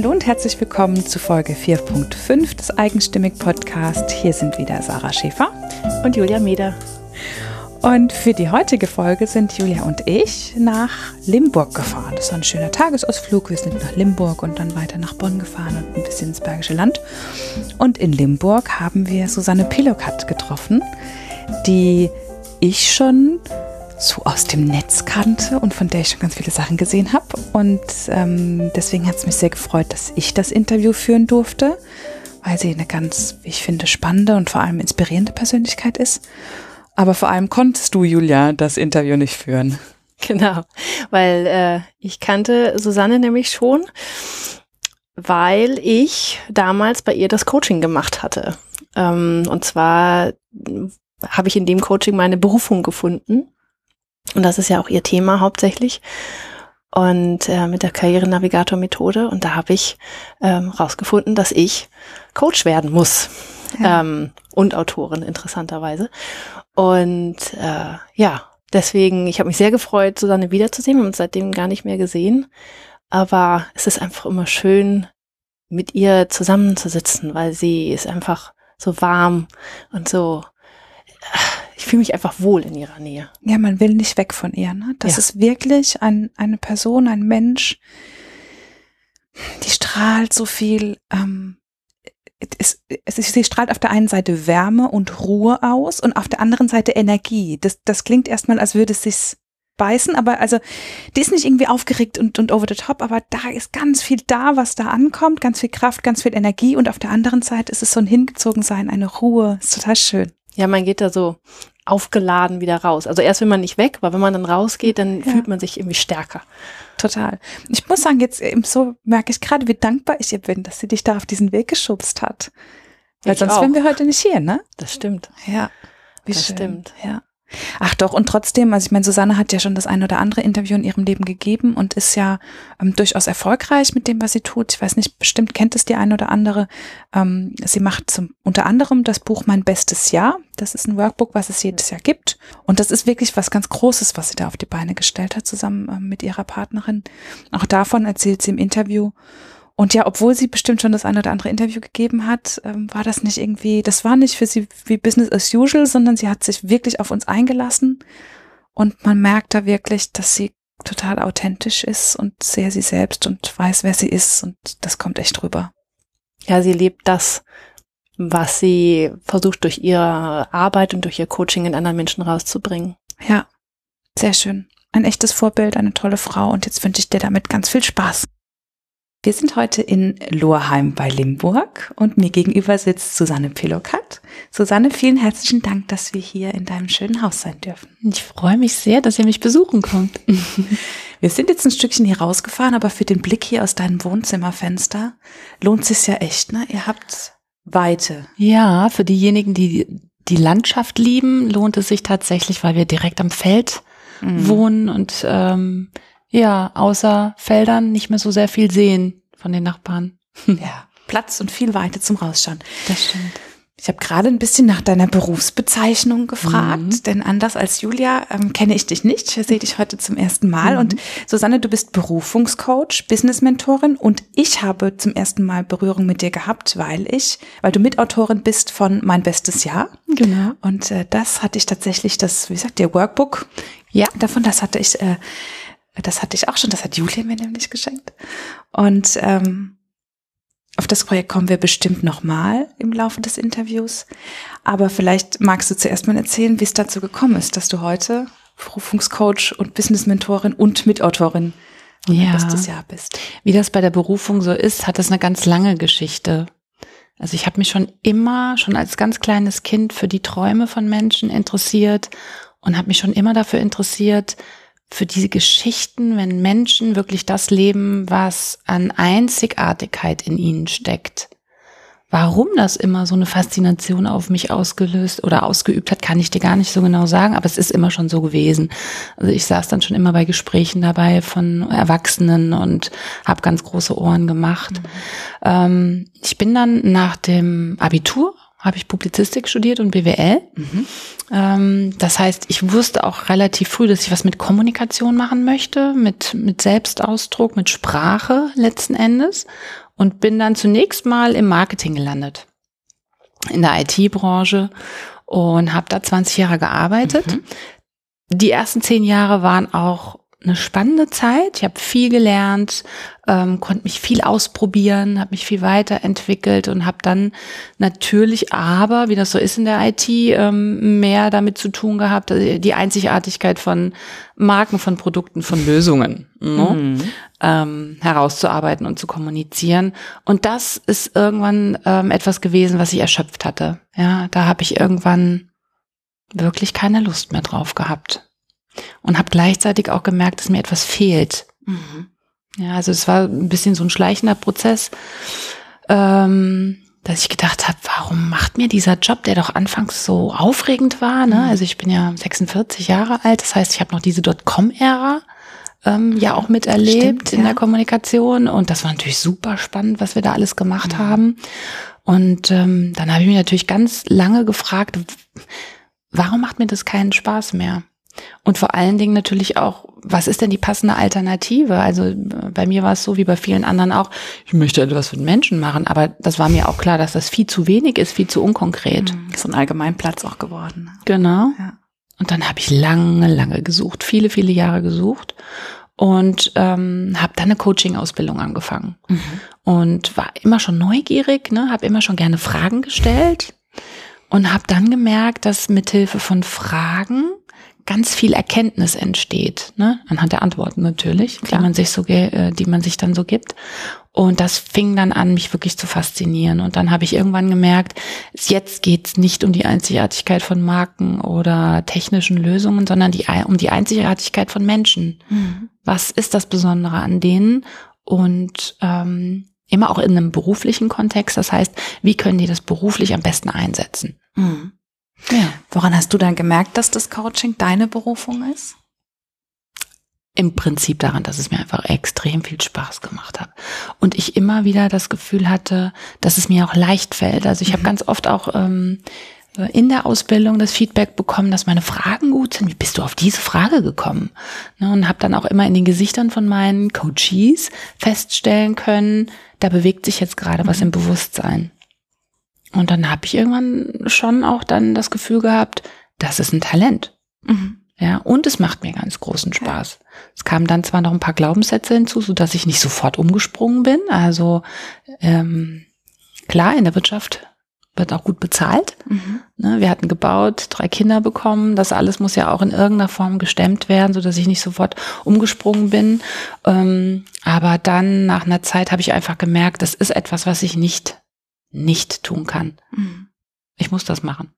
Hallo und herzlich willkommen zu Folge 4.5 des Eigenstimmig Podcast. Hier sind wieder Sarah Schäfer und Julia Meder. Und für die heutige Folge sind Julia und ich nach Limburg gefahren. Das war ein schöner Tagesausflug. Wir sind nach Limburg und dann weiter nach Bonn gefahren und ein bisschen ins Bergische Land. Und in Limburg haben wir Susanne Pilokat getroffen, die ich schon so aus dem Netz kannte und von der ich schon ganz viele Sachen gesehen habe. Und ähm, deswegen hat es mich sehr gefreut, dass ich das Interview führen durfte, weil sie eine ganz, ich finde, spannende und vor allem inspirierende Persönlichkeit ist. Aber vor allem konntest du, Julia, das Interview nicht führen. Genau, weil äh, ich kannte Susanne nämlich schon, weil ich damals bei ihr das Coaching gemacht hatte. Ähm, und zwar habe ich in dem Coaching meine Berufung gefunden und das ist ja auch ihr Thema hauptsächlich. Und äh, mit der Karrierenavigator-Methode. Und da habe ich ähm, rausgefunden, dass ich Coach werden muss. Ja. Ähm, und Autorin, interessanterweise. Und äh, ja, deswegen, ich habe mich sehr gefreut, Susanne wiederzusehen. Wir haben uns seitdem gar nicht mehr gesehen. Aber es ist einfach immer schön, mit ihr zusammenzusitzen, weil sie ist einfach so warm und so ich fühle mich einfach wohl in ihrer Nähe. Ja, man will nicht weg von ihr. Ne? Das ja. ist wirklich ein, eine Person, ein Mensch, die strahlt so viel. Ähm, es, es, sie strahlt auf der einen Seite Wärme und Ruhe aus und auf der anderen Seite Energie. Das, das klingt erstmal, als würde es sich beißen, aber also die ist nicht irgendwie aufgeregt und, und over the top, aber da ist ganz viel da, was da ankommt, ganz viel Kraft, ganz viel Energie und auf der anderen Seite ist es so ein Hingezogensein, eine Ruhe, ist total schön. Ja, man geht da so aufgeladen wieder raus. Also erst will man nicht weg, aber wenn man dann rausgeht, dann ja. fühlt man sich irgendwie stärker. Total. Ich muss sagen, jetzt eben so merke ich gerade, wie dankbar ich ihr bin, dass sie dich da auf diesen Weg geschubst hat. Weil ich sonst auch. wären wir heute nicht hier, ne? Das stimmt. Ja. Wie das schön. stimmt. Ja. Ach doch, und trotzdem, also ich meine, Susanne hat ja schon das ein oder andere Interview in ihrem Leben gegeben und ist ja ähm, durchaus erfolgreich mit dem, was sie tut. Ich weiß nicht, bestimmt kennt es die ein oder andere. Ähm, sie macht zum, unter anderem das Buch Mein bestes Jahr. Das ist ein Workbook, was es jedes Jahr gibt. Und das ist wirklich was ganz Großes, was sie da auf die Beine gestellt hat, zusammen ähm, mit ihrer Partnerin. Auch davon erzählt sie im Interview. Und ja, obwohl sie bestimmt schon das eine oder andere Interview gegeben hat, ähm, war das nicht irgendwie, das war nicht für sie wie Business as usual, sondern sie hat sich wirklich auf uns eingelassen. Und man merkt da wirklich, dass sie total authentisch ist und sehr sie selbst und weiß, wer sie ist. Und das kommt echt rüber. Ja, sie lebt das, was sie versucht durch ihre Arbeit und durch ihr Coaching in anderen Menschen rauszubringen. Ja, sehr schön. Ein echtes Vorbild, eine tolle Frau. Und jetzt wünsche ich dir damit ganz viel Spaß. Wir sind heute in Lohrheim bei Limburg und mir gegenüber sitzt Susanne Pilokat. Susanne, vielen herzlichen Dank, dass wir hier in deinem schönen Haus sein dürfen. Ich freue mich sehr, dass ihr mich besuchen kommt. Wir sind jetzt ein Stückchen hier rausgefahren, aber für den Blick hier aus deinem Wohnzimmerfenster lohnt es sich ja echt, ne? Ihr habt Weite. Ja, für diejenigen, die die Landschaft lieben, lohnt es sich tatsächlich, weil wir direkt am Feld mhm. wohnen und ähm, ja, außer Feldern nicht mehr so sehr viel sehen von den Nachbarn. Ja, Platz und viel Weite zum Rausschauen. Das stimmt. Ich habe gerade ein bisschen nach deiner Berufsbezeichnung gefragt, mhm. denn anders als Julia ähm, kenne ich dich nicht. Ich sehe dich heute zum ersten Mal. Mhm. Und Susanne, du bist Berufungscoach, Business-Mentorin und ich habe zum ersten Mal Berührung mit dir gehabt, weil ich, weil du Mitautorin bist von Mein bestes Jahr. Genau. Und äh, das hatte ich tatsächlich, das, wie sagt ihr, Workbook. Ja. Davon, das hatte ich äh, das hatte ich auch schon, das hat Julia mir nämlich geschenkt. Und ähm, auf das Projekt kommen wir bestimmt nochmal im Laufe des Interviews. Aber vielleicht magst du zuerst mal erzählen, wie es dazu gekommen ist, dass du heute Berufungscoach und Business-Mentorin und Mitautorin ja. bestes Jahr bist. Wie das bei der Berufung so ist, hat das eine ganz lange Geschichte. Also ich habe mich schon immer, schon als ganz kleines Kind für die Träume von Menschen interessiert und habe mich schon immer dafür interessiert, für diese Geschichten, wenn Menschen wirklich das leben, was an Einzigartigkeit in ihnen steckt. Warum das immer so eine Faszination auf mich ausgelöst oder ausgeübt hat, kann ich dir gar nicht so genau sagen, aber es ist immer schon so gewesen. Also ich saß dann schon immer bei Gesprächen dabei von Erwachsenen und habe ganz große Ohren gemacht. Mhm. Ähm, ich bin dann nach dem Abitur habe ich Publizistik studiert und BWL. Mhm. Ähm, das heißt, ich wusste auch relativ früh, dass ich was mit Kommunikation machen möchte, mit, mit Selbstausdruck, mit Sprache letzten Endes und bin dann zunächst mal im Marketing gelandet, in der IT-Branche und habe da 20 Jahre gearbeitet. Mhm. Die ersten zehn Jahre waren auch eine spannende Zeit. Ich habe viel gelernt, ähm, konnte mich viel ausprobieren, habe mich viel weiterentwickelt und habe dann natürlich aber, wie das so ist in der IT, ähm, mehr damit zu tun gehabt, äh, die Einzigartigkeit von Marken, von Produkten, von Lösungen ne? mhm. ähm, herauszuarbeiten und zu kommunizieren. Und das ist irgendwann ähm, etwas gewesen, was ich erschöpft hatte. Ja, da habe ich irgendwann wirklich keine Lust mehr drauf gehabt und habe gleichzeitig auch gemerkt, dass mir etwas fehlt. Mhm. Ja, also es war ein bisschen so ein schleichender Prozess, ähm, dass ich gedacht habe, warum macht mir dieser Job, der doch anfangs so aufregend war, ne? Mhm. Also ich bin ja 46 Jahre alt, das heißt, ich habe noch diese Dotcom-Ära ähm, ja auch miterlebt Stimmt, in ja. der Kommunikation und das war natürlich super spannend, was wir da alles gemacht mhm. haben. Und ähm, dann habe ich mich natürlich ganz lange gefragt, warum macht mir das keinen Spaß mehr? Und vor allen Dingen natürlich auch, was ist denn die passende Alternative? Also bei mir war es so wie bei vielen anderen auch, ich möchte etwas mit Menschen machen, aber das war mir auch klar, dass das viel zu wenig ist, viel zu unkonkret. Mhm, so ein Allgemeinplatz auch geworden. Genau. Ja. Und dann habe ich lange, lange gesucht, viele, viele Jahre gesucht und ähm, habe dann eine Coaching-Ausbildung angefangen mhm. und war immer schon neugierig, ne, habe immer schon gerne Fragen gestellt und habe dann gemerkt, dass mithilfe von Fragen ganz viel Erkenntnis entsteht, ne? anhand der Antworten natürlich, Klar. die man sich so, äh, die man sich dann so gibt. Und das fing dann an, mich wirklich zu faszinieren. Und dann habe ich irgendwann gemerkt, jetzt geht's nicht um die Einzigartigkeit von Marken oder technischen Lösungen, sondern die, um die Einzigartigkeit von Menschen. Mhm. Was ist das Besondere an denen? Und ähm, immer auch in einem beruflichen Kontext. Das heißt, wie können die das beruflich am besten einsetzen? Mhm. Ja. Woran hast du dann gemerkt, dass das Coaching deine Berufung ist? Im Prinzip daran, dass es mir einfach extrem viel Spaß gemacht hat. Und ich immer wieder das Gefühl hatte, dass es mir auch leicht fällt. Also ich mhm. habe ganz oft auch ähm, in der Ausbildung das Feedback bekommen, dass meine Fragen gut sind. Wie bist du auf diese Frage gekommen? Ne, und habe dann auch immer in den Gesichtern von meinen Coaches feststellen können, da bewegt sich jetzt gerade mhm. was im Bewusstsein. Und dann habe ich irgendwann schon auch dann das Gefühl gehabt, das ist ein Talent. Mhm. Ja, und es macht mir ganz großen Spaß. Ja. Es kamen dann zwar noch ein paar Glaubenssätze hinzu, so dass ich nicht sofort umgesprungen bin. Also ähm, klar, in der Wirtschaft wird auch gut bezahlt. Mhm. Ne, wir hatten gebaut, drei Kinder bekommen. Das alles muss ja auch in irgendeiner Form gestemmt werden, so dass ich nicht sofort umgesprungen bin. Ähm, aber dann nach einer Zeit habe ich einfach gemerkt, das ist etwas, was ich nicht nicht tun kann. Mhm. Ich muss das machen.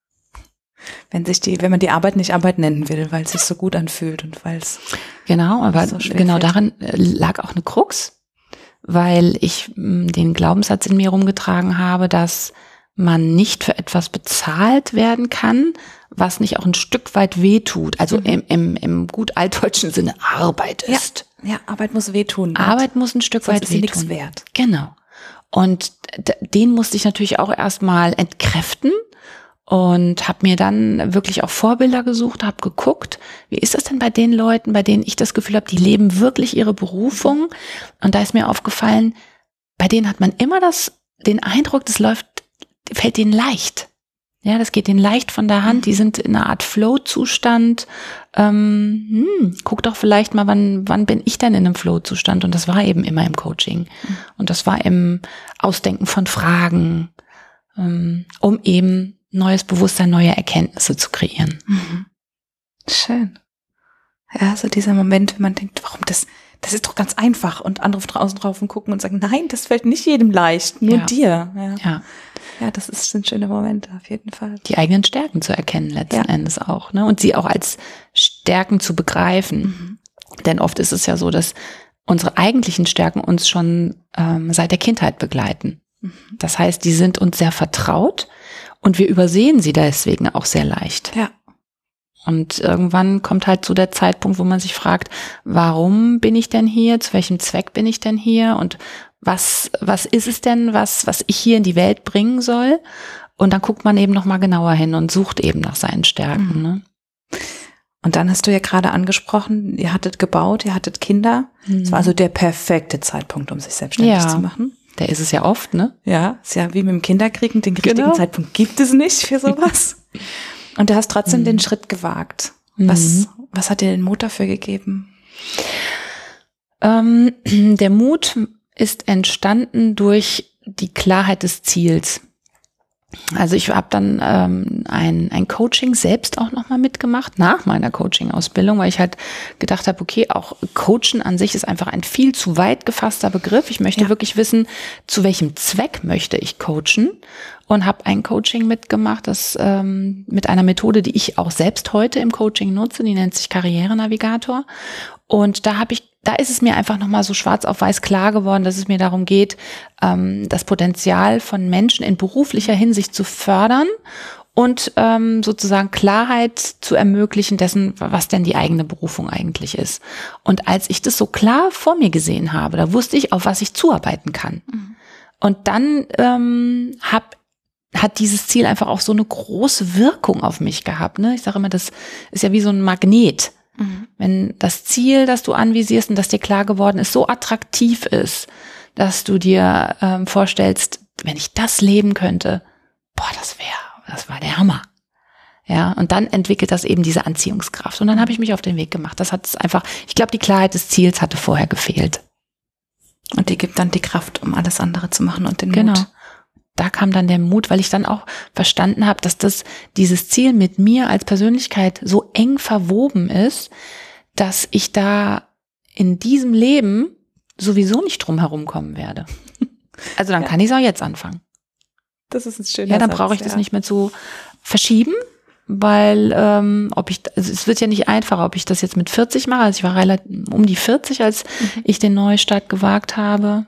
Wenn sich die, wenn man die Arbeit nicht Arbeit nennen will, weil es sich so gut anfühlt und weil es genau, aber so genau fällt. darin äh, lag auch eine Krux, weil ich mm, den Glaubenssatz in mir rumgetragen habe, dass man nicht für etwas bezahlt werden kann, was nicht auch ein Stück weit wehtut. Also mhm. im, im, im gut altdeutschen Sinne Arbeit ist. Ja, ja Arbeit muss wehtun. Arbeit muss ein Stück Sonst weit wehtun. Ist nichts wert. Genau. Und den musste ich natürlich auch erstmal entkräften und habe mir dann wirklich auch Vorbilder gesucht, habe geguckt, wie ist das denn bei den Leuten, bei denen ich das Gefühl habe, die leben wirklich ihre Berufung. Und da ist mir aufgefallen, bei denen hat man immer das, den Eindruck, das läuft, fällt denen leicht. Ja, das geht denen leicht von der Hand. Die sind in einer Art Flow-Zustand. Ähm, hm, guck doch vielleicht mal, wann, wann bin ich denn in einem Flow-Zustand? Und das war eben immer im Coaching. Und das war im Ausdenken von Fragen, ähm, um eben neues Bewusstsein, neue Erkenntnisse zu kreieren. Mhm. Schön. Ja, so dieser Moment, wenn man denkt, warum das, das ist doch ganz einfach und andere draußen drauf und gucken und sagen, nein, das fällt nicht jedem leicht, nur ja. dir. Ja. ja. Ja, das ist, sind schöne Momente, auf jeden Fall. Die eigenen Stärken zu erkennen letzten ja. Endes auch, ne? Und sie auch als Stärken zu begreifen. Mhm. Denn oft ist es ja so, dass unsere eigentlichen Stärken uns schon ähm, seit der Kindheit begleiten. Mhm. Das heißt, die sind uns sehr vertraut und wir übersehen sie deswegen auch sehr leicht. Ja. Und irgendwann kommt halt so der Zeitpunkt, wo man sich fragt, warum bin ich denn hier? Zu welchem Zweck bin ich denn hier? Und was, was ist es denn, was, was ich hier in die Welt bringen soll? Und dann guckt man eben nochmal genauer hin und sucht eben nach seinen Stärken. Mhm. Ne? Und dann hast du ja gerade angesprochen, ihr hattet gebaut, ihr hattet Kinder. Es mhm. war also der perfekte Zeitpunkt, um sich selbstständig ja. zu machen. Der ist es ja oft, ne? Ja, ist ja wie mit dem Kinderkriegen, den richtigen Genau. Zeitpunkt gibt es nicht für sowas. Und du hast trotzdem Mhm. den Schritt gewagt. Was, was hat dir den Mut dafür gegeben? Ähm, der Mut ist entstanden durch die Klarheit des Ziels. Also ich habe dann ähm, ein, ein Coaching selbst auch nochmal mitgemacht, nach meiner Coaching-Ausbildung, weil ich halt gedacht habe, okay, auch Coachen an sich ist einfach ein viel zu weit gefasster Begriff. Ich möchte Ja. wirklich wissen, zu welchem Zweck möchte ich coachen und habe ein Coaching mitgemacht, das ähm, mit einer Methode, die ich auch selbst heute im Coaching nutze, die nennt sich Karrierenavigator. Und da habe ich, da ist es mir einfach nochmal so schwarz auf weiß klar geworden, dass es mir darum geht, ähm, das Potenzial von Menschen in beruflicher Hinsicht zu fördern und ähm, sozusagen Klarheit zu ermöglichen dessen, was denn die eigene Berufung eigentlich ist. Und als ich das so klar vor mir gesehen habe, da wusste ich, auf was ich zuarbeiten kann. Und dann ähm, hab, hat dieses Ziel einfach auch so eine große Wirkung auf mich gehabt. Ne? Ich sage immer, das ist ja wie so ein Magnet. Wenn das Ziel, das du anvisierst und das dir klar geworden ist, so attraktiv ist, dass du dir ähm, vorstellst, wenn ich das leben könnte, boah, das wäre, das war der Hammer. Ja, und dann entwickelt das eben diese Anziehungskraft. Und dann habe ich mich auf den Weg gemacht. Das hat es einfach, ich glaube, die Klarheit des Ziels hatte vorher gefehlt. Und die gibt dann die Kraft, um alles andere zu machen und den Genau. Mut. Da kam dann der Mut, weil ich dann auch verstanden habe, dass das dieses Ziel mit mir als Persönlichkeit so eng verwoben ist, dass ich da in diesem Leben sowieso nicht drum herum kommen werde. Also dann Ja. kann ich es auch jetzt anfangen. Das ist ein schöner Ja, dann brauche ich das ja. nicht mehr zu verschieben, weil ähm, ob ich, also es wird ja nicht einfacher, ob ich das jetzt mit 40 mache. Also ich war relativ um die 40, als Mhm. ich den Neustart gewagt habe.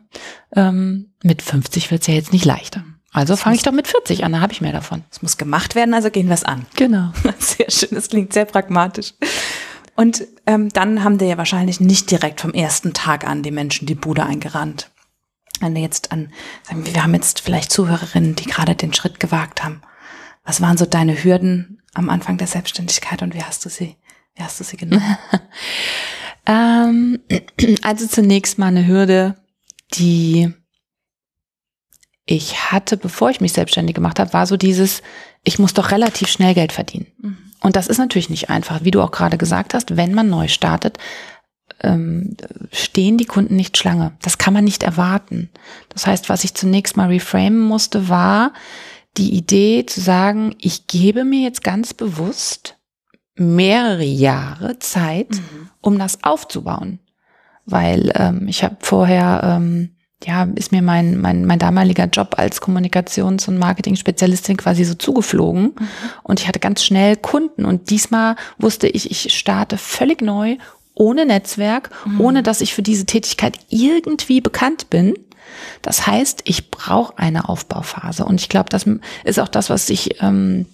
Ähm, mit 50 wird es ja jetzt nicht leichter. Also fange ich doch mit 40 an, da habe ich mehr davon. Es muss gemacht werden, also gehen wir es an. Genau. Sehr schön, das klingt sehr pragmatisch. Und ähm, dann haben dir ja wahrscheinlich nicht direkt vom ersten Tag an die Menschen die Bude eingerannt. Wenn wir jetzt an, sagen wir, wir haben jetzt vielleicht Zuhörerinnen, die gerade den Schritt gewagt haben. Was waren so deine Hürden am Anfang der Selbstständigkeit und wie hast du sie, wie hast du sie genommen? Ähm, also zunächst mal eine Hürde, die ich hatte, bevor ich mich selbstständig gemacht habe, war so dieses, ich muss doch relativ schnell Geld verdienen. Und das ist natürlich nicht einfach. Wie du auch gerade gesagt hast, wenn man neu startet, ähm, stehen die Kunden nicht Schlange. Das kann man nicht erwarten. Das heißt, was ich zunächst mal reframen musste, war die Idee zu sagen, ich gebe mir jetzt ganz bewusst mehrere Jahre Zeit, um das aufzubauen. Weil ähm, ich habe vorher, ähm, ja, ist mir mein, mein, mein damaliger Job als Kommunikations- und Marketing-Spezialistin quasi so zugeflogen. Und ich hatte ganz schnell Kunden. Und diesmal wusste ich, ich starte völlig neu, ohne Netzwerk, ohne dass ich für diese Tätigkeit irgendwie bekannt bin. Das heißt, ich brauche eine Aufbauphase. Und ich glaube, das ist auch das, was ich ähm,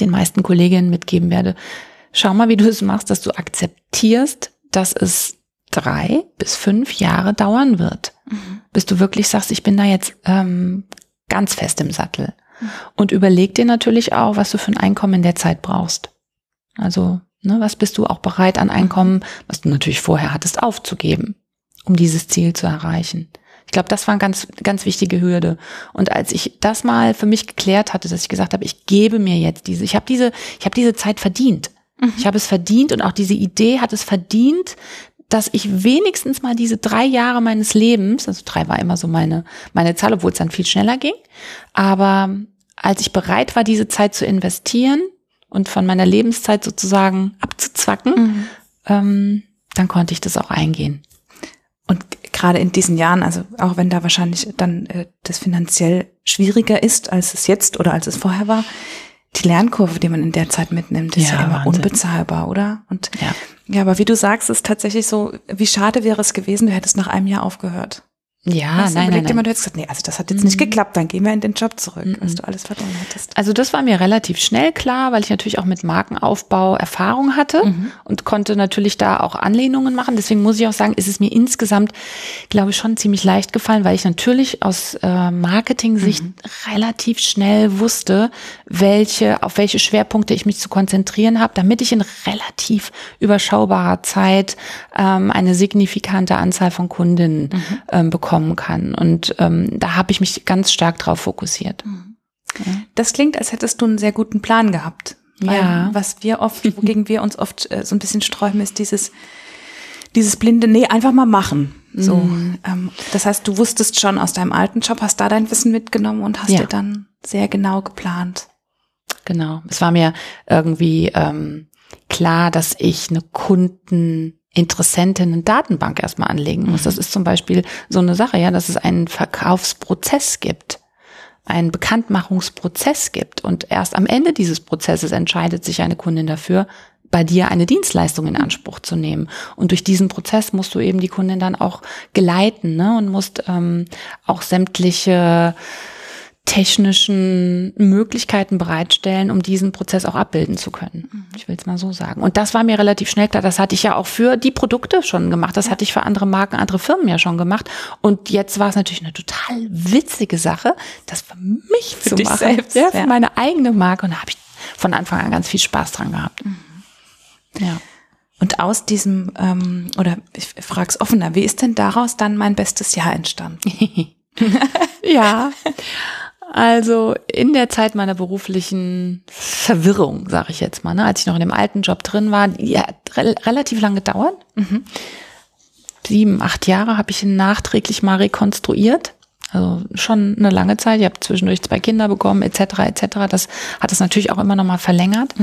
den meisten Kolleginnen mitgeben werde. Schau mal, wie du es machst, dass du akzeptierst, dass es drei bis fünf Jahre dauern wird, bis du wirklich sagst, ich bin da jetzt ähm, ganz fest im Sattel. Und überleg dir natürlich auch, was du für ein Einkommen in der Zeit brauchst. Also, ne, was bist du auch bereit an Einkommen, was du natürlich vorher hattest, aufzugeben, um dieses Ziel zu erreichen. Ich glaube, das war eine ganz, ganz wichtige Hürde. Und als ich das mal für mich geklärt hatte, dass ich gesagt habe, ich gebe mir jetzt diese, ich habe diese, ich habe diese Zeit verdient. Ich habe es verdient und auch diese Idee hat es verdient, dass ich wenigstens mal diese drei Jahre meines Lebens, also drei war immer so meine, meine Zahl, obwohl es dann viel schneller ging, aber als ich bereit war, diese Zeit zu investieren und von meiner Lebenszeit sozusagen abzuzwacken, ähm, dann konnte ich das auch eingehen. Und gerade in diesen Jahren, also auch wenn da wahrscheinlich dann äh, das finanziell schwieriger ist, als es jetzt oder als es vorher war, die Lernkurve, die man in der Zeit mitnimmt, ist ja, Ja, immer Wahnsinn. unbezahlbar, oder? Und Ja. ja, aber wie du sagst, ist tatsächlich so, wie schade wäre es gewesen, du hättest nach einem Jahr aufgehört. Ja, du, nein, überleg nein, nein. du hättest gesagt, nee, also das hat jetzt nicht geklappt, dann gehen wir in den Job zurück, was du alles verloren hättest. Also das war mir relativ schnell klar, weil ich natürlich auch mit Markenaufbau Erfahrung hatte und konnte natürlich da auch Anlehnungen machen. Deswegen muss ich auch sagen, ist es mir insgesamt, glaube ich, schon ziemlich leicht gefallen, weil ich natürlich aus äh, Marketing-Sicht relativ schnell wusste, welche, auf welche Schwerpunkte ich mich zu konzentrieren habe, damit ich in relativ überschaubarer Zeit ähm, eine signifikante Anzahl von Kundinnen ähm, bekomme bekommen kann. Und ähm, da habe ich mich ganz stark drauf fokussiert. Mhm. Das klingt, als hättest du einen sehr guten Plan gehabt. Ja. Was wir oft, wogegen wir uns oft äh, so ein bisschen sträuben, ist dieses, dieses blinde, nee, einfach mal machen. So, Mhm. ähm, das heißt, du wusstest schon aus deinem alten Job, hast da dein Wissen mitgenommen und hast Ja. dir dann sehr genau geplant. Genau. Es war mir irgendwie ähm, klar, dass ich eine Kundeninteressentinnen-Datenbank erstmal anlegen muss. Das ist zum Beispiel so eine Sache, ja, dass es einen Verkaufsprozess gibt, einen Bekanntmachungsprozess gibt und erst am Ende dieses Prozesses entscheidet sich eine Kundin dafür, bei dir eine Dienstleistung in Anspruch zu nehmen. Und durch diesen Prozess musst du eben die Kundin dann auch geleiten ne? und musst ähm, auch sämtliche technischen Möglichkeiten bereitstellen, um diesen Prozess auch abbilden zu können. Ich will es mal so sagen. Und das war mir relativ schnell klar. Das hatte ich ja auch für die Produkte schon gemacht. Das hatte ich für andere Marken, andere Firmen ja schon gemacht. Und jetzt war es natürlich eine total witzige Sache, das für mich Für zu dich machen. selbst, ja, für ja. meine eigene Marke. Und da habe ich von Anfang an ganz viel Spaß dran gehabt. Ja. Und aus diesem, ähm, oder ich frag's offener, wie ist denn daraus dann mein bestes Jahr entstanden? Ja, also in der Zeit meiner beruflichen Verwirrung, sage ich jetzt mal, ne, als ich noch in dem alten Job drin war, die hat re relativ lange gedauert. Sieben, acht Jahre habe ich ihn nachträglich mal rekonstruiert. Also schon eine lange Zeit. Ich habe zwischendurch zwei Kinder bekommen, etc. etc. Das hat es natürlich auch immer noch mal verlängert.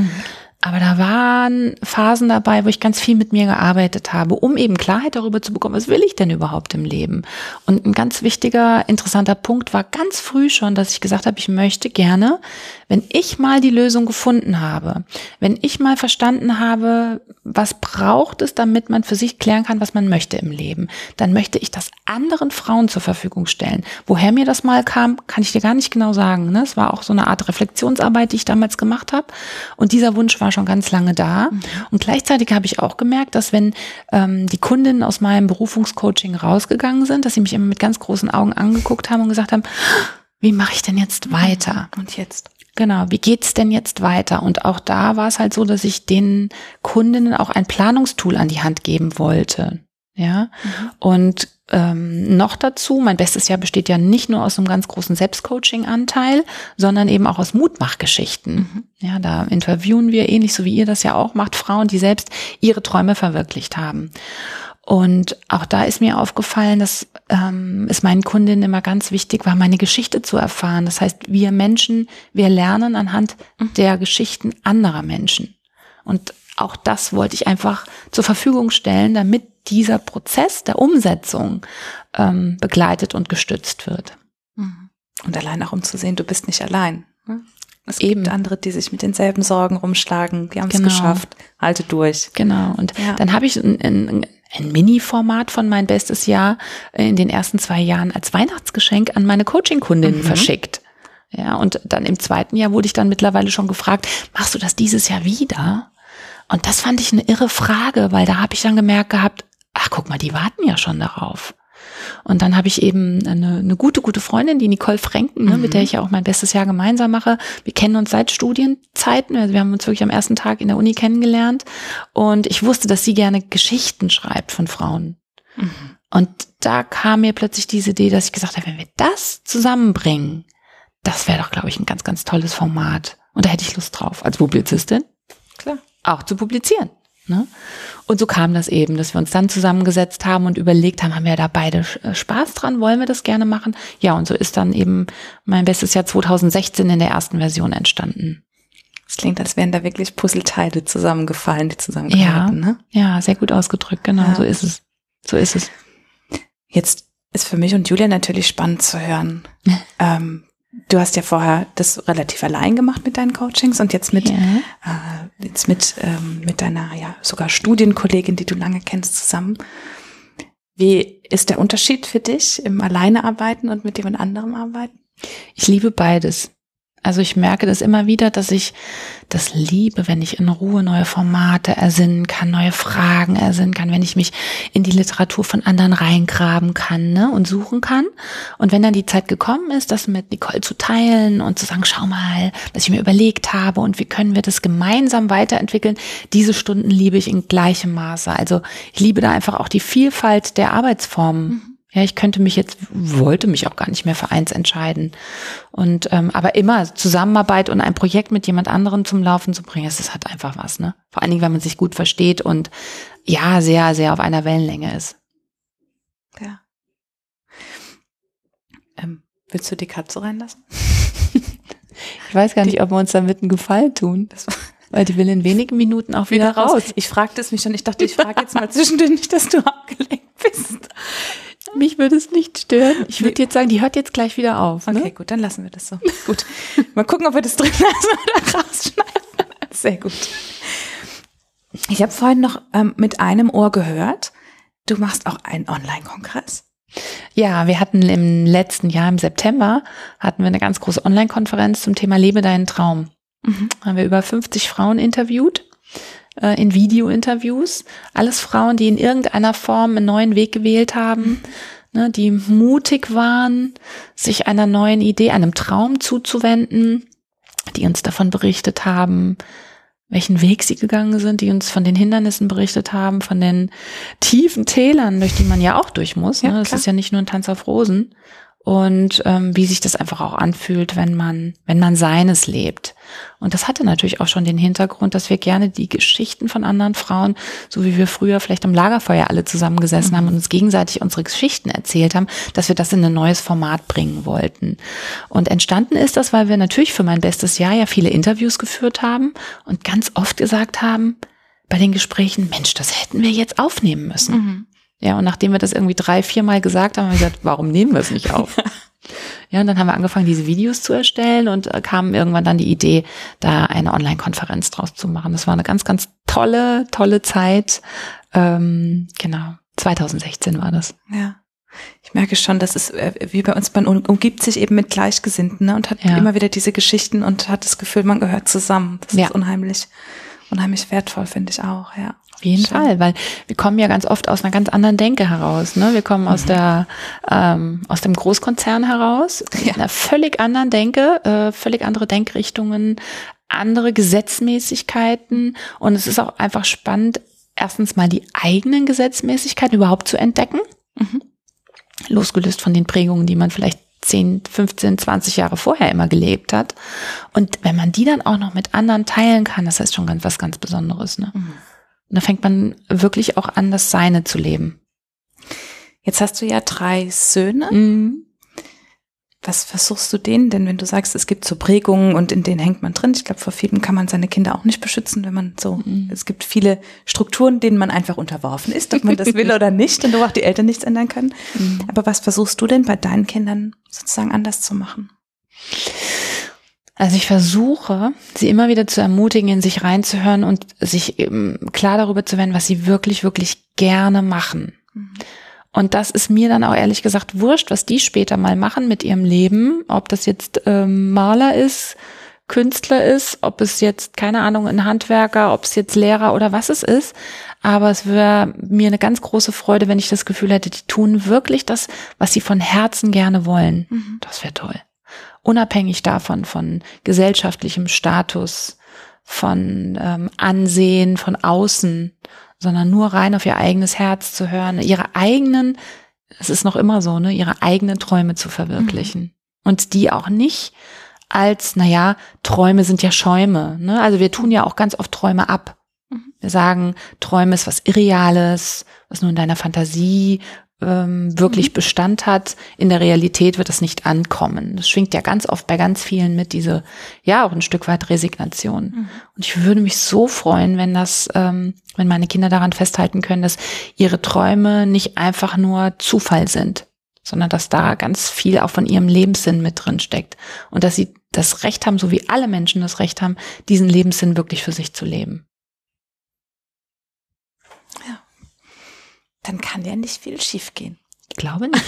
Aber da waren Phasen dabei, wo ich ganz viel mit mir gearbeitet habe, um eben Klarheit darüber zu bekommen, was will ich denn überhaupt im Leben? Und ein ganz wichtiger, interessanter Punkt war ganz früh schon, dass ich gesagt habe, ich möchte gerne, wenn ich mal die Lösung gefunden habe, wenn ich mal verstanden habe, was braucht es, damit man für sich klären kann, was man möchte im Leben, dann möchte ich das anderen Frauen zur Verfügung stellen. Woher mir das mal kam, kann ich dir gar nicht genau sagen. Ne? Es war auch so eine Art Reflexionsarbeit, die ich damals gemacht habe. Und dieser Wunsch war schon ganz lange da. Und gleichzeitig habe ich auch gemerkt, dass wenn ähm, die Kundinnen aus meinem Berufungscoaching rausgegangen sind, dass sie mich immer mit ganz großen Augen angeguckt haben und gesagt haben, wie mache ich denn jetzt weiter? Und jetzt? Genau, wie geht's denn jetzt weiter? Und auch da war es halt so, dass ich den Kundinnen auch ein Planungstool an die Hand geben wollte. Ja. Und ähm, noch dazu, mein bestes Jahr besteht ja nicht nur aus einem ganz großen Selbstcoaching-Anteil, sondern eben auch aus Mutmachgeschichten. Ja, da interviewen wir, ähnlich so wie ihr das ja auch macht, Frauen, die selbst ihre Träume verwirklicht haben. Und auch da ist mir aufgefallen, dass ähm, es meinen Kundinnen immer ganz wichtig war, meine Geschichte zu erfahren. Das heißt, wir Menschen, wir lernen anhand der Geschichten anderer Menschen. Und auch das wollte ich einfach zur Verfügung stellen, damit dieser Prozess der Umsetzung ähm, begleitet und gestützt wird. Und allein auch um zu sehen, du bist nicht allein. ne? Es Eben. gibt andere, die sich mit denselben Sorgen rumschlagen, die haben es Genau. geschafft, halte durch. Genau. Und Ja. dann habe ich ein, ein, ein Mini-Format von mein bestes Jahr in den ersten zwei Jahren als Weihnachtsgeschenk an meine Coaching-Kundinnen verschickt. Ja, und dann im zweiten Jahr wurde ich dann mittlerweile schon gefragt, machst du das dieses Jahr wieder? Und das fand ich eine irre Frage, weil da habe ich dann gemerkt gehabt, ach guck mal, die warten ja schon darauf. Und dann habe ich eben eine, eine gute, gute Freundin, die Nicole Franken, ne, mit der ich ja auch mein bestes Jahr gemeinsam mache. Wir kennen uns seit Studienzeiten. Also wir haben uns wirklich am ersten Tag in der Uni kennengelernt. Und ich wusste, dass sie gerne Geschichten schreibt von Frauen. Und da kam mir plötzlich diese Idee, dass ich gesagt habe, wenn wir das zusammenbringen, das wäre doch, glaube ich, ein ganz, ganz tolles Format. Und da hätte ich Lust drauf, als Publizistin Klar. auch zu publizieren. Ne? Und so kam das eben, dass wir uns dann zusammengesetzt haben und überlegt haben, haben wir da beide äh, Spaß dran, wollen wir das gerne machen? Ja, und so ist dann eben mein bestes Jahr 2016 in der ersten Version entstanden. Es klingt, als wären da wirklich Puzzleteile zusammengefallen, die zusammengehörten. Ne? Ja, sehr gut ausgedrückt, genau, Ja. so ist es. So ist es. Jetzt ist für mich und Julia natürlich spannend zu hören. ähm, du hast ja vorher das relativ allein gemacht mit deinen Coachings und jetzt mit, Ja. äh, jetzt mit, ähm, mit deiner ja sogar Studienkollegin, die du lange kennst, zusammen. Wie ist der Unterschied für dich im Alleinearbeiten und mit jemand anderem arbeiten? Ich liebe beides. Also ich merke das immer wieder, dass ich das liebe, wenn ich in Ruhe neue Formate ersinnen kann, neue Fragen ersinnen kann, wenn ich mich in die Literatur von anderen reingraben kann ne, und suchen kann. Und wenn dann die Zeit gekommen ist, das mit Nicole zu teilen und zu sagen, schau mal, was ich mir überlegt habe und wie können wir das gemeinsam weiterentwickeln, diese Stunden liebe ich in gleichem Maße. Also ich liebe da einfach auch die Vielfalt der Arbeitsformen Ja, ich könnte mich jetzt, wollte mich auch gar nicht mehr für eins entscheiden. Und ähm, aber immer Zusammenarbeit und ein Projekt mit jemand anderem zum Laufen zu bringen, das hat einfach was, ne? Vor allen Dingen, wenn man sich gut versteht und ja, sehr, sehr auf einer Wellenlänge ist. Ja. Ähm, willst du die Katze reinlassen? ich weiß gar nicht, ob wir uns damit einen Gefallen tun. Weil die will in wenigen Minuten auch wieder, wieder raus. raus. Ich fragte es mich schon. Ich dachte, ich frage jetzt mal zwischendurch nicht, dass du abgelenkt bist. Mich würde es nicht stören. Ich würde jetzt sagen, die hört jetzt gleich wieder auf. Ne? Okay, gut, dann lassen wir das so. gut. Mal gucken, ob wir das drin lassen oder rausschneiden. Sehr gut. Ich habe vorhin noch ähm, mit einem Ohr gehört, du machst auch einen Online-Kongress. Ja, wir hatten im letzten Jahr im September hatten wir eine ganz große Online-Konferenz zum Thema Lebe deinen Traum. Mhm. Haben wir über 50 Frauen interviewt äh, in Video-Interviews. Alles Frauen, die in irgendeiner Form einen neuen Weg gewählt haben, mhm. ne, die mutig waren, sich einer neuen Idee, einem Traum zuzuwenden, die uns davon berichtet haben, welchen Weg sie gegangen sind, die uns von den Hindernissen berichtet haben, von den tiefen Tälern, durch die man ja auch durch muss. Ja, ne? Das ist ja nicht nur ein Tanz auf Rosen und ähm, wie sich das einfach auch anfühlt, wenn man, wenn man seines lebt. Und das hatte natürlich auch schon den Hintergrund, dass wir gerne die Geschichten von anderen Frauen, so wie wir früher vielleicht am Lagerfeuer alle zusammengesessen mhm. haben und uns gegenseitig unsere Geschichten erzählt haben, dass wir das in ein neues Format bringen wollten. Und entstanden ist das, weil wir natürlich für mein bestes Jahr ja viele Interviews geführt haben und ganz oft gesagt haben, bei den Gesprächen, Mensch, das hätten wir jetzt aufnehmen müssen. Mhm. Ja, und nachdem wir das irgendwie drei, vier Mal gesagt haben, haben wir gesagt, warum nehmen wir es nicht auf? ja, und dann haben wir angefangen, diese Videos zu erstellen und äh, kam irgendwann dann die Idee, da eine Online-Konferenz draus zu machen. Das war eine ganz, ganz tolle, tolle Zeit. Ähm, genau, 2016 war das. Ja. Ich merke schon, dass es äh, wie bei uns, man umgibt sich eben mit Gleichgesinnten ne, und hat ja. immer wieder diese Geschichten und hat das Gefühl, man gehört zusammen. Das ja. ist unheimlich, unheimlich wertvoll, finde ich auch, ja. Auf jeden Schön. Fall, weil wir kommen ja ganz oft aus einer ganz anderen Denke heraus. Ne? Wir kommen mhm. aus der ähm, aus dem Großkonzern heraus, ja. einer völlig anderen Denke, äh, völlig andere Denkrichtungen, andere Gesetzmäßigkeiten und es ist auch einfach spannend, erstens mal die eigenen Gesetzmäßigkeiten überhaupt zu entdecken, mhm. losgelöst von den Prägungen, die man vielleicht 10, 15, 20 Jahre vorher immer gelebt hat. Und wenn man die dann auch noch mit anderen teilen kann, das ist schon ganz was ganz Besonderes. Ne? Mhm. Und da fängt man wirklich auch an, das Seine zu leben. Jetzt hast du ja drei Söhne. Mhm. Was versuchst du denen denn, wenn du sagst, es gibt so Prägungen und in denen hängt man drin? Ich glaube, vor vielen kann man seine Kinder auch nicht beschützen, wenn man so, mhm. es gibt viele Strukturen, denen man einfach unterworfen ist, ob man das will oder nicht und wo auch die Eltern nichts ändern können. Mhm. Aber was versuchst du denn bei deinen Kindern sozusagen anders zu machen? Also ich versuche, sie immer wieder zu ermutigen, in sich reinzuhören und sich eben klar darüber zu werden, was sie wirklich, wirklich gerne machen. Mhm. Und das ist mir dann auch ehrlich gesagt wurscht, was die später mal machen mit ihrem Leben, ob das jetzt ähm, Maler ist, Künstler ist, ob es jetzt, keine Ahnung, ein Handwerker, ob es jetzt Lehrer oder was es ist. Aber es wäre mir eine ganz große Freude, wenn ich das Gefühl hätte, die tun wirklich das, was sie von Herzen gerne wollen. Mhm. Das wäre toll unabhängig davon, von gesellschaftlichem Status, von ähm, Ansehen, von außen, sondern nur rein auf ihr eigenes Herz zu hören, ihre eigenen, es ist noch immer so, ne, ihre eigenen Träume zu verwirklichen. Mhm. Und die auch nicht als, naja, Träume sind ja Schäume. Ne? Also wir tun ja auch ganz oft Träume ab. Mhm. Wir sagen, Träume ist was Irreales, was nur in deiner Fantasie ähm, wirklich mhm. Bestand hat, in der Realität wird es nicht ankommen. Das schwingt ja ganz oft bei ganz vielen mit, diese, ja, auch ein Stück weit Resignation. Mhm. Und ich würde mich so freuen, wenn das, ähm, wenn meine Kinder daran festhalten können, dass ihre Träume nicht einfach nur Zufall sind, sondern dass da ganz viel auch von ihrem Lebenssinn mit drin steckt. Und dass sie das Recht haben, so wie alle Menschen das Recht haben, diesen Lebenssinn wirklich für sich zu leben. Dann kann ja nicht viel schiefgehen. Ich glaube nicht.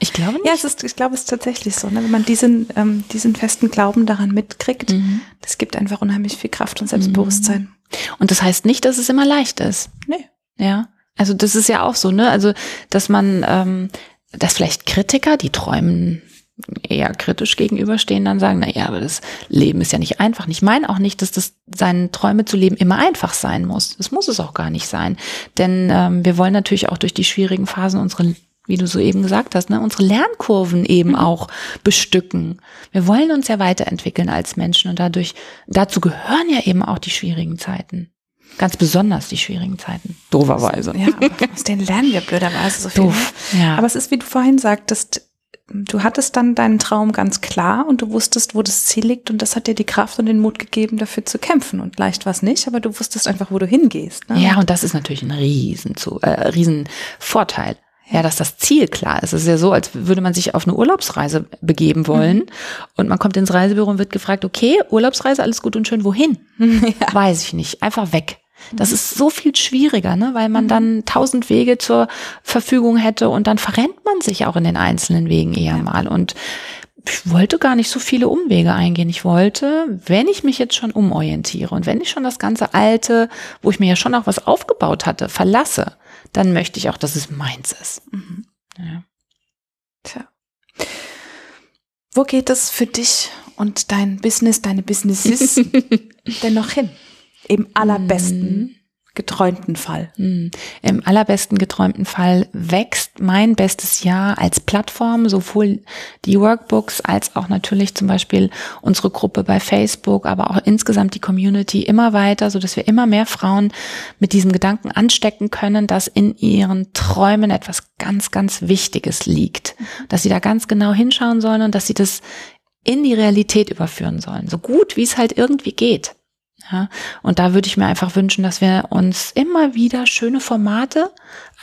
Ich glaube nicht. ja, es ist, ich glaube, es ist tatsächlich so, ne? wenn man diesen, ähm, diesen festen Glauben daran mitkriegt, mhm. das gibt einfach unheimlich viel Kraft und Selbstbewusstsein. Mhm. Und das heißt nicht, dass es immer leicht ist. Nee. Ja. Also das ist ja auch so, ne? Also, dass man, ähm, dass vielleicht Kritiker, die träumen eher kritisch gegenüberstehen, dann sagen, na ja, aber das Leben ist ja nicht einfach. Ich meine auch nicht, dass das seine Träume zu leben immer einfach sein muss. Das muss es auch gar nicht sein. Denn ähm, wir wollen natürlich auch durch die schwierigen Phasen unsere, wie du so eben gesagt hast, ne, unsere Lernkurven eben mhm. auch bestücken. Wir wollen uns ja weiterentwickeln als Menschen und dadurch, dazu gehören ja eben auch die schwierigen Zeiten. Ganz besonders die schwierigen Zeiten. Doverweise. Ja, aus denen lernen wir blöderweise so viel. Doof, ne? ja. Aber es ist, wie du vorhin sagtest, du hattest dann deinen Traum ganz klar und du wusstest, wo das Ziel liegt und das hat dir die Kraft und den Mut gegeben, dafür zu kämpfen. Und leicht war es nicht, aber du wusstest einfach, wo du hingehst. Ne? Ja, und das ist natürlich ein riesen, äh, riesen Vorteil. Ja, dass das Ziel klar ist. Es ist ja so, als würde man sich auf eine Urlaubsreise begeben wollen mhm. und man kommt ins Reisebüro und wird gefragt, okay, Urlaubsreise, alles gut und schön, wohin? Ja. Weiß ich nicht, einfach weg. Das ist so viel schwieriger, ne? weil man mhm. dann tausend Wege zur Verfügung hätte und dann verrennt man sich auch in den einzelnen Wegen eher ja. mal. Und ich wollte gar nicht so viele Umwege eingehen. Ich wollte, wenn ich mich jetzt schon umorientiere und wenn ich schon das ganze Alte, wo ich mir ja schon auch was aufgebaut hatte, verlasse, dann möchte ich auch, dass es meins ist. Mhm. Ja. Tja. Wo geht es für dich und dein Business, deine Businesses denn noch hin? Im allerbesten mhm. geträumten Fall? Mhm. Im allerbesten geträumten Fall wächst mein bestes Jahr als Plattform, sowohl die Workbooks als auch natürlich zum Beispiel unsere Gruppe bei Facebook, aber auch insgesamt die Community immer weiter, so dass wir immer mehr Frauen mit diesem Gedanken anstecken können, dass in ihren Träumen etwas ganz, ganz Wichtiges liegt, dass sie da ganz genau hinschauen sollen und dass sie das in die Realität überführen sollen, so gut wie es halt irgendwie geht. Ja, und da würde ich mir einfach wünschen, dass wir uns immer wieder schöne Formate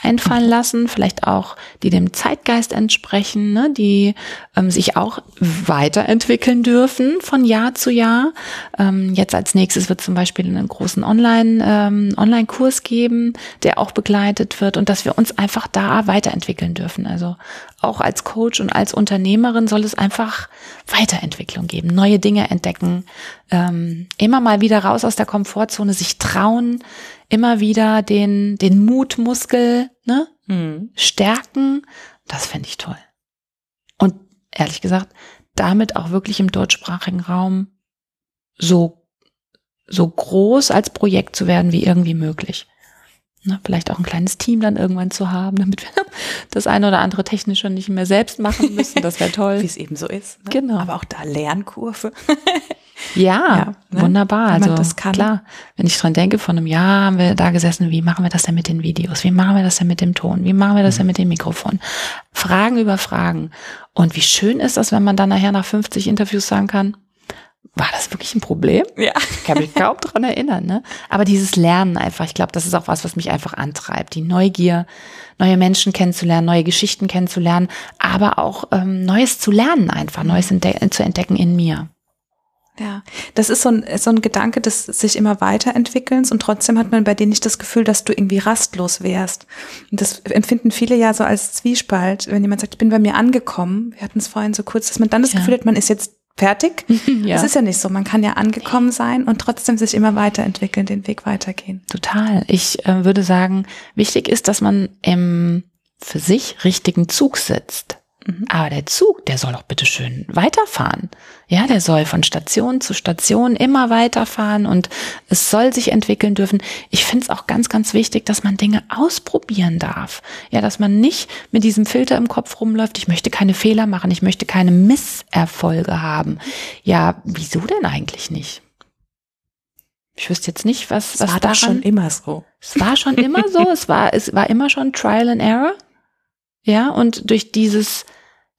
einfallen lassen, vielleicht auch, die dem Zeitgeist entsprechen, ne, die ähm, sich auch weiterentwickeln dürfen von Jahr zu Jahr. Ähm, jetzt als nächstes wird zum Beispiel einen großen Online, ähm, Online-Kurs geben, der auch begleitet wird und dass wir uns einfach da weiterentwickeln dürfen. Also auch als Coach und als Unternehmerin soll es einfach Weiterentwicklung geben, neue Dinge entdecken, ähm, immer mal wieder raus aus der Komfortzone, sich trauen, immer wieder den, den Mutmuskel ne, mhm. stärken. Das fände ich toll. Und ehrlich gesagt, damit auch wirklich im deutschsprachigen Raum so, so groß als Projekt zu werden wie irgendwie möglich. Ne, vielleicht auch ein kleines Team dann irgendwann zu haben, damit wir das eine oder andere technische nicht mehr selbst machen müssen. Das wäre toll. Wie es eben so ist. Ne? Genau. Aber auch da Lernkurve. Ja, ja ne? wunderbar. also das kann. klar, wenn ich dran denke, vor einem Jahr haben wir da gesessen, wie machen wir das denn mit den Videos? Wie machen wir das denn mit dem Ton? Wie machen wir das denn mit dem Mikrofon? Fragen über Fragen. Und wie schön ist das, wenn man dann nachher nach 50 Interviews sagen kann, war das wirklich ein Problem? Ja. Ich kann mich kaum dran erinnern, ne? Aber dieses Lernen einfach, ich glaube, das ist auch was, was mich einfach antreibt. Die Neugier, neue Menschen kennenzulernen, neue Geschichten kennenzulernen, aber auch ähm, Neues zu lernen einfach, Neues entde zu entdecken in mir. Ja, das ist so ein, so ein Gedanke des sich immer weiterentwickelns und trotzdem hat man bei dir nicht das Gefühl, dass du irgendwie rastlos wärst. Und das empfinden viele ja so als Zwiespalt, wenn jemand sagt, ich bin bei mir angekommen. Wir hatten es vorhin so kurz, dass man dann das ja. Gefühl hat, man ist jetzt fertig. ja. Das ist ja nicht so. Man kann ja angekommen sein und trotzdem sich immer weiterentwickeln, den Weg weitergehen. Total. Ich äh, würde sagen, wichtig ist, dass man im für sich richtigen Zug sitzt. Mhm. Aber der Zug, der soll doch bitte schön weiterfahren. Ja, der soll von Station zu Station immer weiterfahren und es soll sich entwickeln dürfen. Ich finde es auch ganz, ganz wichtig, dass man Dinge ausprobieren darf. Ja, dass man nicht mit diesem Filter im Kopf rumläuft. Ich möchte keine Fehler machen. Ich möchte keine Misserfolge haben. Ja, wieso denn eigentlich nicht? Ich wüsste jetzt nicht, was, es was war daran, schon immer so. Es war schon immer so. es war, es war immer schon Trial and Error. Ja, und durch dieses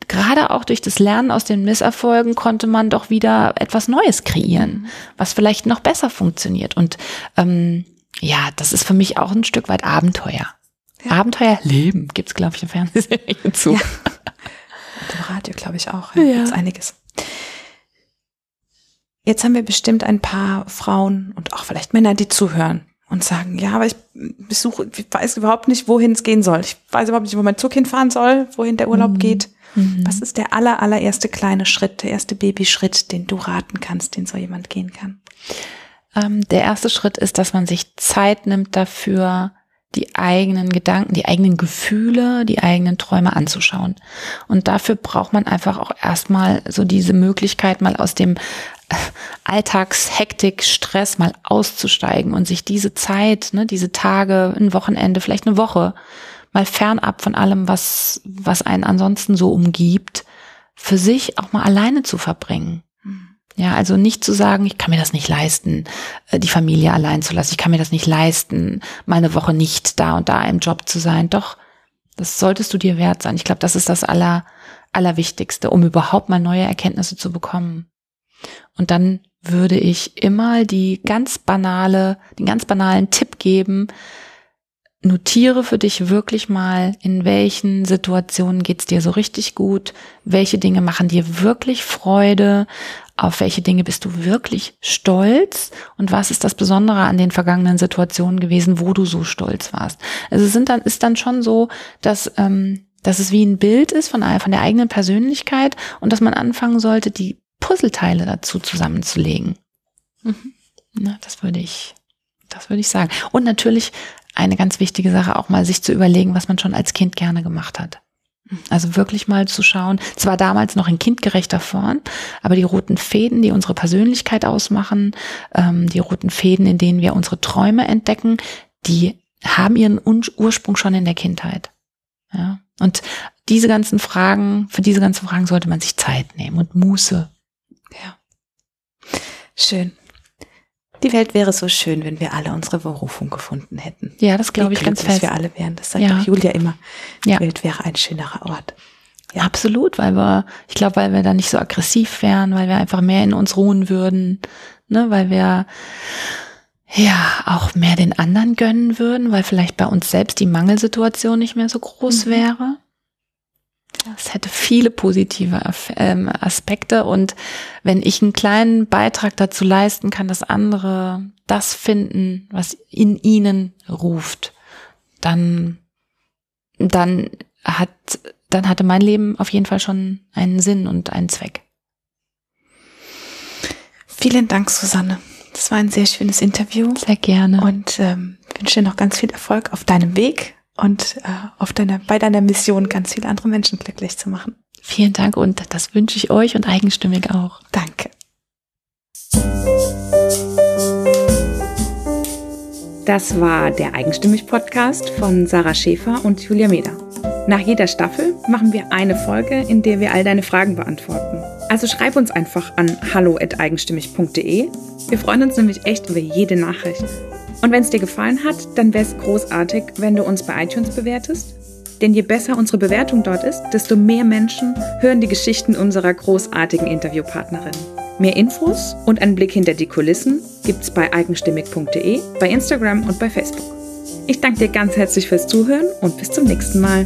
gerade auch durch das Lernen aus den Misserfolgen konnte man doch wieder etwas Neues kreieren, was vielleicht noch besser funktioniert. Und ähm, ja, das ist für mich auch ein Stück weit Abenteuer. Ja. Abenteuer leben gibt's glaube ich, im Fernsehen zu. Ja. Und im Radio, glaube ich, auch. Ja, ja. Gibt's einiges. Jetzt haben wir bestimmt ein paar Frauen und auch vielleicht Männer, die zuhören und sagen, ja, aber ich besuche, ich weiß überhaupt nicht, wohin es gehen soll. Ich weiß überhaupt nicht, wo mein Zug hinfahren soll, wohin der Urlaub mhm. geht. Mhm. Was ist der aller, allererste kleine Schritt, der erste Babyschritt, den du raten kannst, den so jemand gehen kann? Ähm, der erste Schritt ist, dass man sich Zeit nimmt dafür, die eigenen Gedanken, die eigenen Gefühle, die eigenen Träume anzuschauen. Und dafür braucht man einfach auch erstmal so diese Möglichkeit, mal aus dem Alltagshektik, Stress mal auszusteigen und sich diese Zeit, ne, diese Tage, ein Wochenende, vielleicht eine Woche mal fernab von allem, was, was einen ansonsten so umgibt, für sich auch mal alleine zu verbringen. Ja, also nicht zu sagen, ich kann mir das nicht leisten, äh, die Familie allein zu lassen. Ich kann mir das nicht leisten, meine Woche nicht da und da im Job zu sein. Doch, das solltest du dir wert sein. Ich glaube, das ist das Aller, Allerwichtigste, um überhaupt mal neue Erkenntnisse zu bekommen. Und dann würde ich immer die ganz banale, den ganz banalen Tipp geben, notiere für dich wirklich mal, in welchen Situationen geht's dir so richtig gut, welche Dinge machen dir wirklich Freude, auf welche Dinge bist du wirklich stolz und was ist das Besondere an den vergangenen Situationen gewesen, wo du so stolz warst. Also es sind dann, ist dann schon so, dass, ähm, dass es wie ein Bild ist von, von der eigenen Persönlichkeit und dass man anfangen sollte, die Puzzleteile dazu zusammenzulegen. Mhm. Na, das würde ich, das würde ich sagen. Und natürlich eine ganz wichtige Sache auch mal sich zu überlegen, was man schon als Kind gerne gemacht hat. Also wirklich mal zu schauen, zwar damals noch in kindgerechter Form, aber die roten Fäden, die unsere Persönlichkeit ausmachen, ähm, die roten Fäden, in denen wir unsere Träume entdecken, die haben ihren Ursprung schon in der Kindheit. Ja. Und diese ganzen Fragen, für diese ganzen Fragen sollte man sich Zeit nehmen und Muße. Ja. Schön. Die Welt wäre so schön, wenn wir alle unsere Berufung gefunden hätten. Ja, das glaube ich ganz fest. wir alle wären. Das sagt ja. auch Julia immer. Die ja. Welt wäre ein schönerer Ort. Ja. Absolut, weil wir, ich glaube, weil wir da nicht so aggressiv wären, weil wir einfach mehr in uns ruhen würden, ne, weil wir ja auch mehr den anderen gönnen würden, weil vielleicht bei uns selbst die Mangelsituation nicht mehr so groß mhm. wäre. Es hätte viele positive ähm, Aspekte und wenn ich einen kleinen Beitrag dazu leisten kann, dass andere das finden, was in ihnen ruft, dann, dann hat, dann hatte mein Leben auf jeden Fall schon einen Sinn und einen Zweck. Vielen Dank, Susanne. Das war ein sehr schönes Interview. Sehr gerne. Und ähm, wünsche dir noch ganz viel Erfolg auf deinem Weg und äh, auf deiner, bei deiner Mission ganz viele andere Menschen glücklich zu machen. Vielen Dank und das wünsche ich euch und eigenstimmig auch. Danke. Das war der Eigenstimmig-Podcast von Sarah Schäfer und Julia Meder. Nach jeder Staffel machen wir eine Folge, in der wir all deine Fragen beantworten. Also schreib uns einfach an hallo.eigenstimmig.de. Wir freuen uns nämlich echt über jede Nachricht. Und wenn es dir gefallen hat, dann wäre es großartig, wenn du uns bei iTunes bewertest. Denn je besser unsere Bewertung dort ist, desto mehr Menschen hören die Geschichten unserer großartigen Interviewpartnerin. Mehr Infos und einen Blick hinter die Kulissen gibt's bei eigenstimmig.de, bei Instagram und bei Facebook. Ich danke dir ganz herzlich fürs Zuhören und bis zum nächsten Mal.